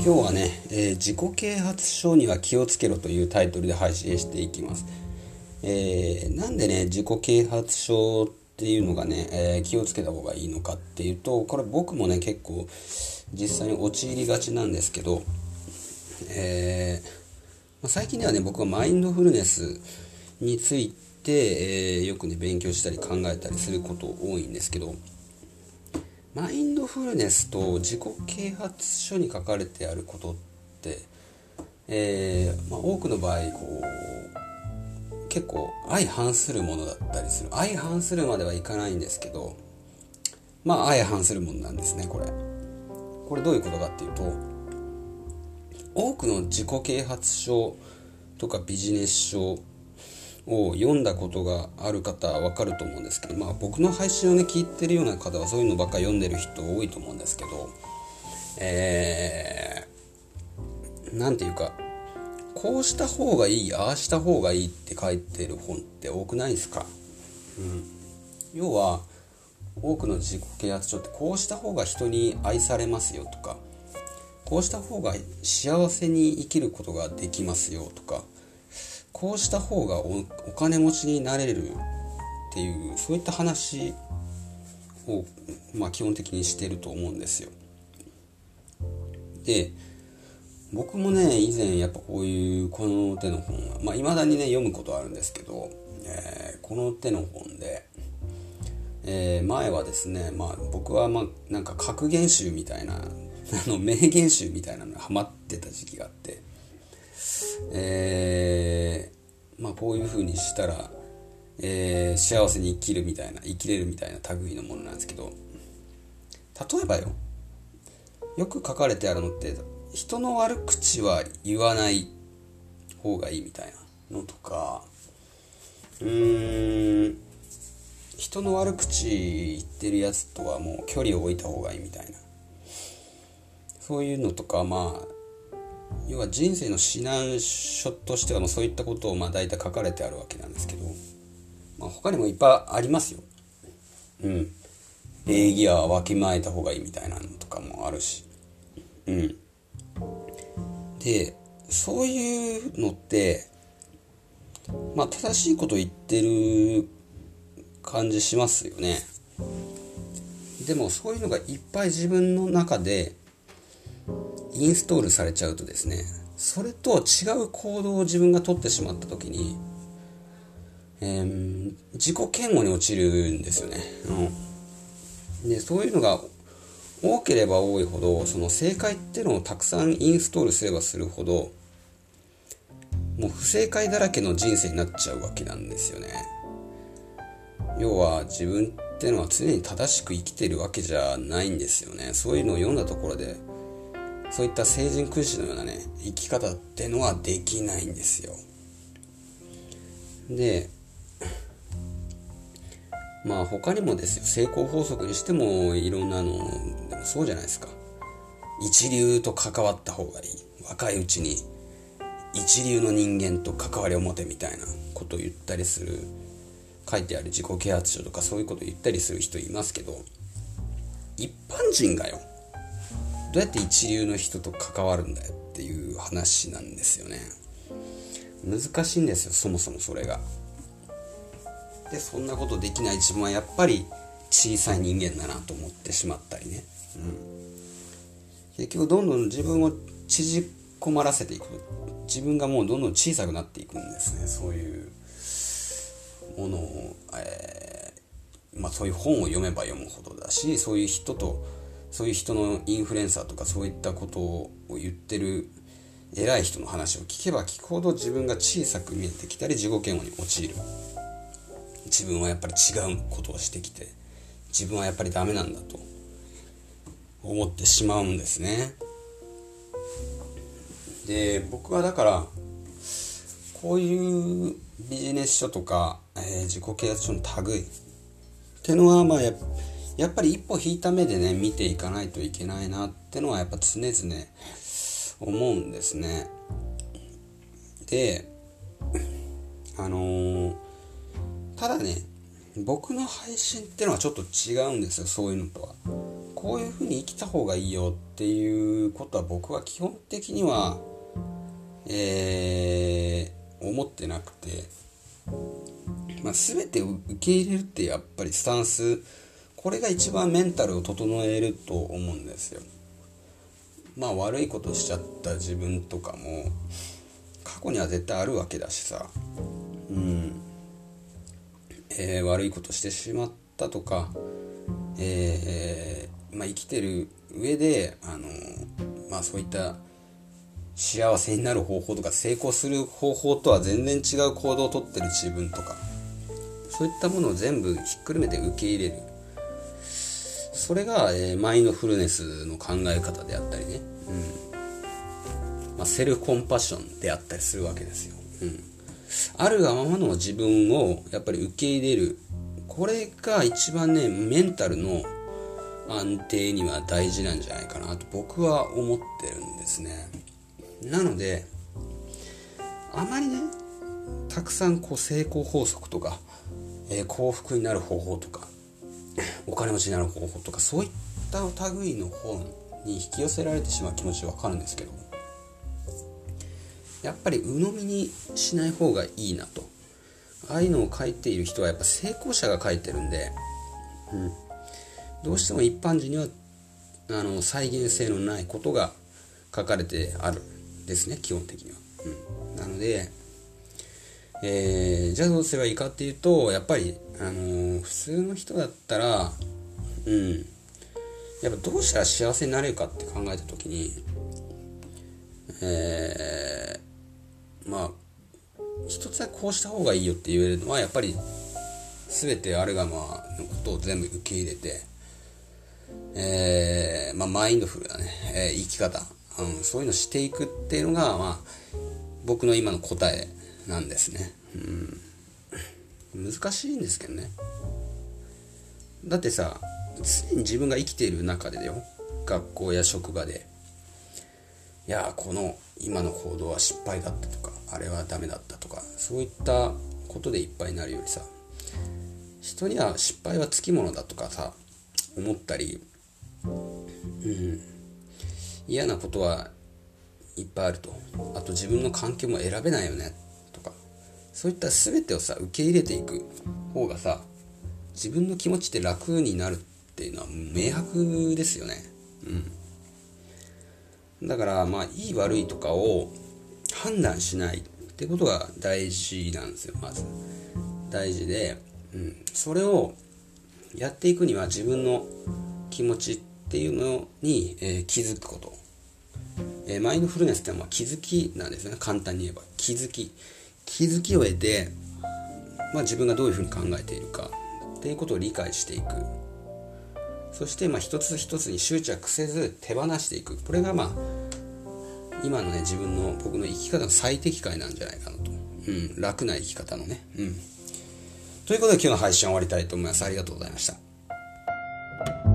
今日はね、えー、自己啓発症には気をつけろというタイトルで配信していきます。えー、なんでね、自己啓発症っていうのがね、えー、気をつけた方がいいのかっていうと、これ僕もね、結構実際に陥りがちなんですけど、えま最近ではね、僕はマインドフルネスについて、えよくね、勉強したり考えたりすること多いんですけど、マインドフルネスと自己啓発書に書かれてあることって、えー、まあ、多くの場合こう結構相反するものだったりする。相反するまではいかないんですけどまあ相反するものなんですねこれ。これどういうことかっていうと多くの自己啓発書とかビジネス書を読んだことがある方はわかると思うんですけど、まあ僕の配信をね、聞いてるような方はそういうのばっか読んでる人多いと思うんですけど、えー、なんていうか、こうした方がいい、ああした方がいいって書いてる本って多くないですか？うん。要は、多くの自己啓発書ってこうした方が人に愛されますよとか、こうした方が幸せに生きることができますよとか、こうした方がお金持ちになれるっていうそういった話を、まあ、基本的にしてると思うんですよ。で僕もね以前やっぱこういうこの手の本はまあ、未だにね読むことあるんですけど、えー、この手の本で、えー、前はですね、まあ、僕はまあなんか格言集みたいなあの名言集みたいなのにハマってた時期があってこういう風にしたら、えー、幸せに生きるみたいな生きれるみたいな類のものなんですけど例えばよ。よく書かれてあるのって人の悪口は言わない方がいいみたいなのとかうーん人の悪口言ってるやつとはもう距離を置いた方がいいみたいな。そういうのとかまあ要は人生の指南書としてはもうそういったことをまあ大体書かれてあるわけなんですけど、まあ、他にもいっぱいありますよ。うん。礼儀はわきまえた方がいいみたいなのとかもあるし。うん。で、そういうのって、まあ正しいこと言ってる感じしますよね。でもそういうのがいっぱい自分の中でインストールされちゃうとですねそれと違う行動を自分が取ってしまった時に、えー、自己嫌悪に陥るんですよね、うん、でそういうのが多ければ多いほどその正解っていうのをたくさんインストールすればするほどもう不正解だらけの人生になっちゃうわけなんですよね。要は自分ってのは常に正しく生きてるわけじゃないんですよね。そういうのを読んだところでそういった聖人君子のようなね生き方ってのはできないんですよ。でまあ他にもですよ成功法則にしてもいろんなのでもそうじゃないですか。一流と関わった方がいい。若いうちに一流の人間と関わりを持てみたいなことを言ったりする。書いてある自己啓発書とかそういうことを言ったりする人いますけど一般人がよどうやって一流の人と関わるんだよっていう話なんですよね。難しいんですよそもそもそれが。でそんなことできない自分はやっぱり小さい人間だなと思ってしまったりね、うん、結局どんどん自分を縮こまらせていく。自分がもうどんどん小さくなっていくんですね。そういうものを、えー、まあ、そういう本を読めば読むほどだしそういう人とそういう人のインフルエンサーとかそういったことを言ってる偉い人の話を聞けば聞くほど自分が小さく見えてきたり自己嫌悪に陥る。自分はやっぱり違うことをしてきて自分はやっぱりダメなんだと思ってしまうんですね。で僕はだからこういうビジネス書とか、えー、自己啓発書の類ってのはまあやっぱやっぱり一歩引いた目でね見ていかないといけないなってのはやっぱ常々思うんですね。であのー、ただね僕の配信ってのはちょっと違うんですよそういうのとは。こういうふうに生きた方がいいよっていうことは僕は基本的にはえー、思ってなくて、まあ、全て受け入れるってやっぱりスタンスこれが一番メンタルを整えると思うんですよ。まあ悪いことしちゃった自分とかも過去には絶対あるわけだしさ。うん。えー、悪いことしてしまったとかえー、まあ、生きてる上であのまあそういった幸せになる方法とか成功する方法とは全然違う行動をとってる自分とかそういったものを全部ひっくるめて受け入れる。それが、えー、マインドフルネスの考え方であったりね、うん。まあ、セルフコンパッションであったりするわけですよ、うん、あるがままの自分をやっぱり受け入れる。これが一番ねメンタルの安定には大事なんじゃないかなと僕は思ってるんですね。なのであまりねたくさんこう成功法則とか、えー、幸福になる方法とかお金持ちになる方法とかそういった類の本に引き寄せられてしまう気持ちわかるんですけどやっぱり鵜呑みにしない方がいいなと。ああいうのを書いている人はやっぱ成功者が書いてるんで、うん、どうしても一般人にはあの再現性のないことが書かれてあるですね基本的には、うん、なので、えー、じゃあどうすればいいかっていうとやっぱり、あのー、普通の人だったらうん。やっぱどうしたら幸せになれるかって考えた時にえー、まあ一つはこうした方がいいよって言えるのはやっぱり全てあるがまのことを全部受け入れてえー、まあマインドフルなね、えー、生き方。うん、そういうのしていくっていうのが、まあ、僕の今の答えなんですね。うん、難しいんですけどね。だってさ、常に自分が生きている中でだよ。学校や職場で。いや、この今の行動は失敗だったとか、あれはダメだったとか、そういったことでいっぱいになるよりさ、人には失敗はつきものだとかさ、思ったり、うん、嫌なことはいっぱいあるとあと自分の環境も選べないよねそういった全てをさ受け入れていく方がさ自分の気持ちって楽になるっていうのは明白ですよね。うん。だからまあいい悪いとかを判断しないってことが大事なんですよまず。大事で、うん、それをやっていくには自分の気持ちっていうのに、えー、気づくこと、えー、マインドフルネスってのは気づきなんですよね。簡単に言えば。気づき。気づきを得て、まあ、自分がどういうふうに考えているかっていうことを理解していく。そしてまあ一つ一つに執着せず手放していく。これがまあ今のね自分の僕の生き方の最適解なんじゃないかなと、うん、楽な生き方のね。うん。ということで今日の配信は終わりたいと思います。ありがとうございました。